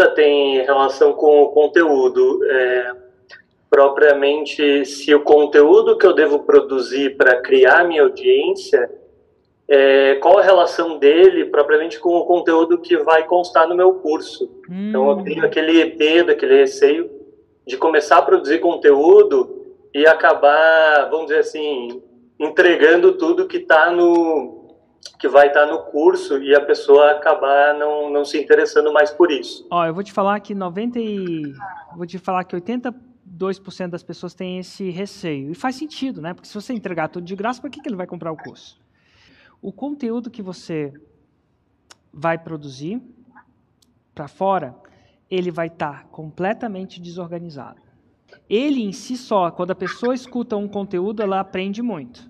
pergunta tem relação com o conteúdo. É, propriamente, se o conteúdo que eu devo produzir para criar minha audiência, é, qual a relação dele propriamente com o conteúdo que vai constar no meu curso. Hum. Então, eu tenho aquele medo, aquele receio de começar a produzir conteúdo e acabar, vamos dizer assim, entregando tudo que está no que vai estar no curso e a pessoa acabar não, não se interessando mais por isso. Ó, eu vou te falar que 90 e... vou te falar que 82% das pessoas têm esse receio. E faz sentido, né? Porque se você entregar tudo de graça, para que, que ele vai comprar o curso? O conteúdo que você vai produzir para fora, ele vai estar tá completamente desorganizado. Ele em si só, quando a pessoa escuta um conteúdo, ela aprende muito.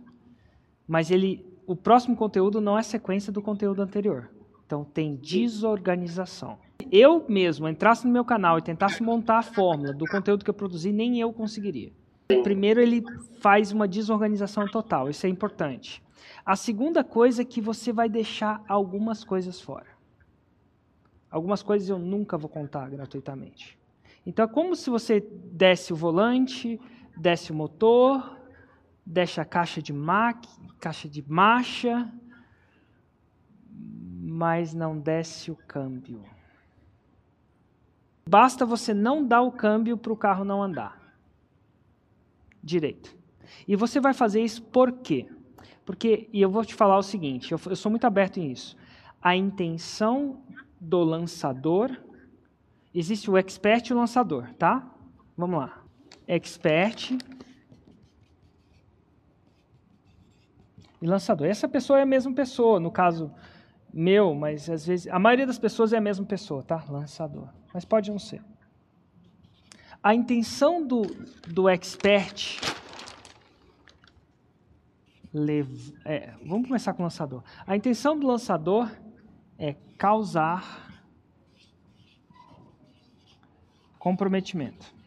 Mas ele o próximo conteúdo não é sequência do conteúdo anterior. Então tem desorganização. Eu mesmo entrasse no meu canal e tentasse montar a fórmula do conteúdo que eu produzi, nem eu conseguiria. Primeiro ele faz uma desorganização total, isso é importante. A segunda coisa é que você vai deixar algumas coisas fora. Algumas coisas eu nunca vou contar gratuitamente. Então é como se você desse o volante, desse o motor, deixa a caixa de, caixa de marcha, mas não desce o câmbio. Basta você não dar o câmbio para o carro não andar. Direito. E você vai fazer isso por quê? Porque, e eu vou te falar o seguinte, eu, eu sou muito aberto em isso. A intenção do lançador, existe o expert e o lançador, tá? Vamos lá. Expert e lançador. Essa pessoa é a mesma pessoa, no caso meu, mas às vezes a maioria das pessoas é a mesma pessoa, tá? Lançador. Mas pode não ser. A intenção do, do expert é, vamos começar com o lançador. A intenção do lançador é causar comprometimento.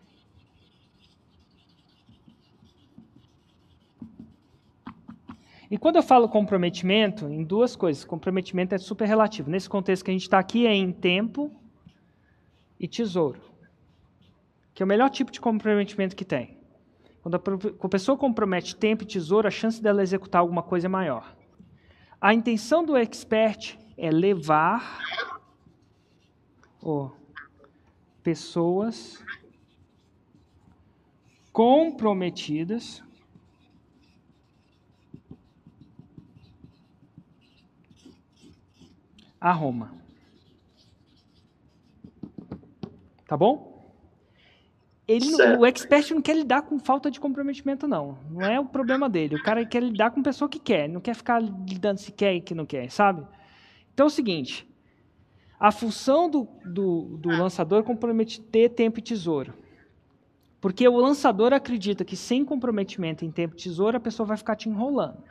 E quando eu falo comprometimento, em duas coisas. Comprometimento é super relativo. Nesse contexto que a gente está aqui é em tempo e tesouro. Que é o melhor tipo de comprometimento que tem. Quando a pessoa compromete tempo e tesouro, a chance dela executar alguma coisa é maior. A intenção do expert é levar oh, pessoas comprometidas a Roma. Tá bom? Ele, o expert não quer lidar com falta de comprometimento, não. Não é o problema dele. O cara quer lidar com pessoa que quer, não quer ficar lidando se quer e que não quer, sabe? Então é o seguinte: a função do, do, do lançador é comprometer tempo e tesouro. Porque o lançador acredita que sem comprometimento em tempo e tesouro, a pessoa vai ficar te enrolando.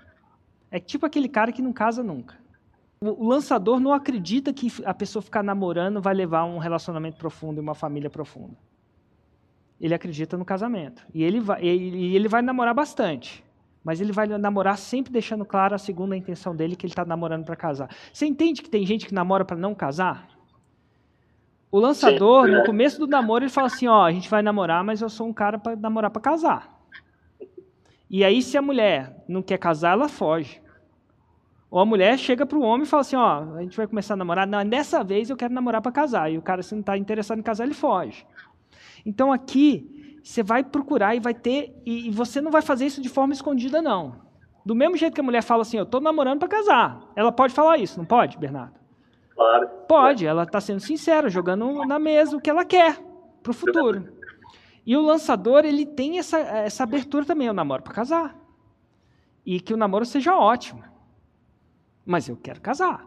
É tipo aquele cara que não casa nunca o lançador não acredita que a pessoa ficar namorando vai levar a um relacionamento profundo e uma família profunda. Ele acredita no casamento. E ele vai, e ele vai namorar bastante. Mas ele vai namorar sempre deixando claro a segunda intenção dele, que ele está namorando para casar. Você entende que tem gente que namora para não casar? O lançador, no começo do namoro, ele fala assim: Ó, a gente vai namorar, mas eu sou um cara para namorar para casar. E aí, se a mulher não quer casar, ela foge. Ou a mulher chega para o homem e fala assim, ó, a gente vai começar a namorar, não, dessa vez eu quero namorar para casar. E o cara, se não está interessado em casar, ele foge. Então aqui, você vai procurar e vai ter, e, você não vai fazer isso de forma escondida, não. Do mesmo jeito que a mulher fala assim, eu estou namorando para casar. Ela pode falar isso, não pode, Bernardo? Claro. Pode, ela está sendo sincera, jogando na mesa o que ela quer para o futuro. E o lançador, ele tem essa, essa abertura também, eu namoro para casar. E que o namoro seja ótimo mas eu quero casar.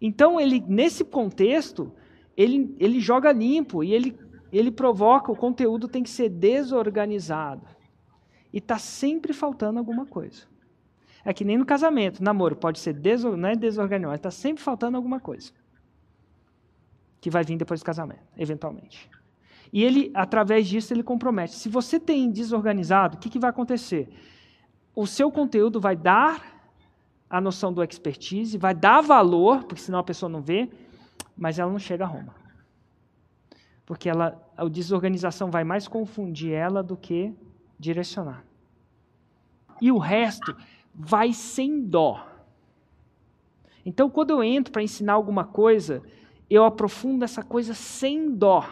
Então, ele, nesse contexto, ele, ele joga limpo e ele, ele provoca, o conteúdo tem que ser desorganizado. E está sempre faltando alguma coisa. É que nem no casamento, namoro pode ser desor, não é desorganizado, está sempre faltando alguma coisa. Que vai vir depois do casamento, eventualmente. E ele, através disso, ele compromete. Se você tem desorganizado, o que, que vai acontecer? O seu conteúdo vai dar a noção do expertise, vai dar valor, porque senão a pessoa não vê, mas ela não chega a Roma. Porque ela, a desorganização vai mais confundir ela do que direcionar. E o resto vai sem dó. Então, quando eu entro para ensinar alguma coisa, eu aprofundo essa coisa sem dó.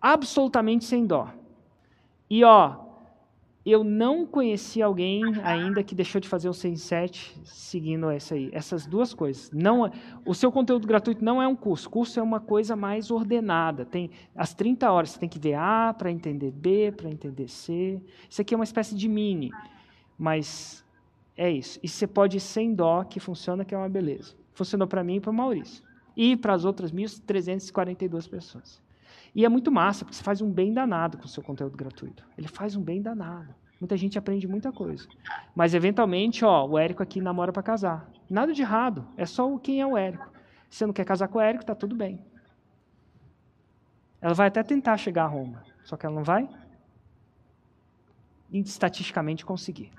Absolutamente sem dó. E ó, eu não conheci alguém ainda que deixou de fazer o 6 seguindo essa aí. Essas duas coisas. Não, é, o seu conteúdo gratuito não é um curso. Curso é uma coisa mais ordenada. Tem as 30 horas, você tem que ver A para entender B, para entender C. Isso aqui é uma espécie de mini. Mas é isso. E você pode ir sem dó, que funciona, que é uma beleza. Funcionou para mim e para o Maurício. E para as outras 1.342 pessoas. E é muito massa, porque você faz um bem danado com o seu conteúdo gratuito. Ele faz um bem danado. Muita gente aprende muita coisa. Mas, eventualmente, ó, o Érico aqui namora para casar. Nada de errado. É só quem é o Érico. Se você não quer casar com o Érico, tá tudo bem. Ela vai até tentar chegar a Roma. Só que ela não vai estatisticamente conseguir.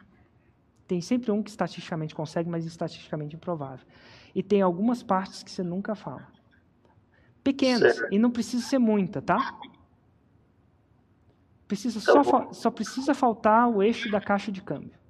Tem sempre um que estatisticamente consegue, mas estatisticamente improvável. E tem algumas partes que você nunca fala pequenas. Certo. E não precisa ser muita, tá? Precisa tá só, só precisa faltar o eixo da caixa de câmbio.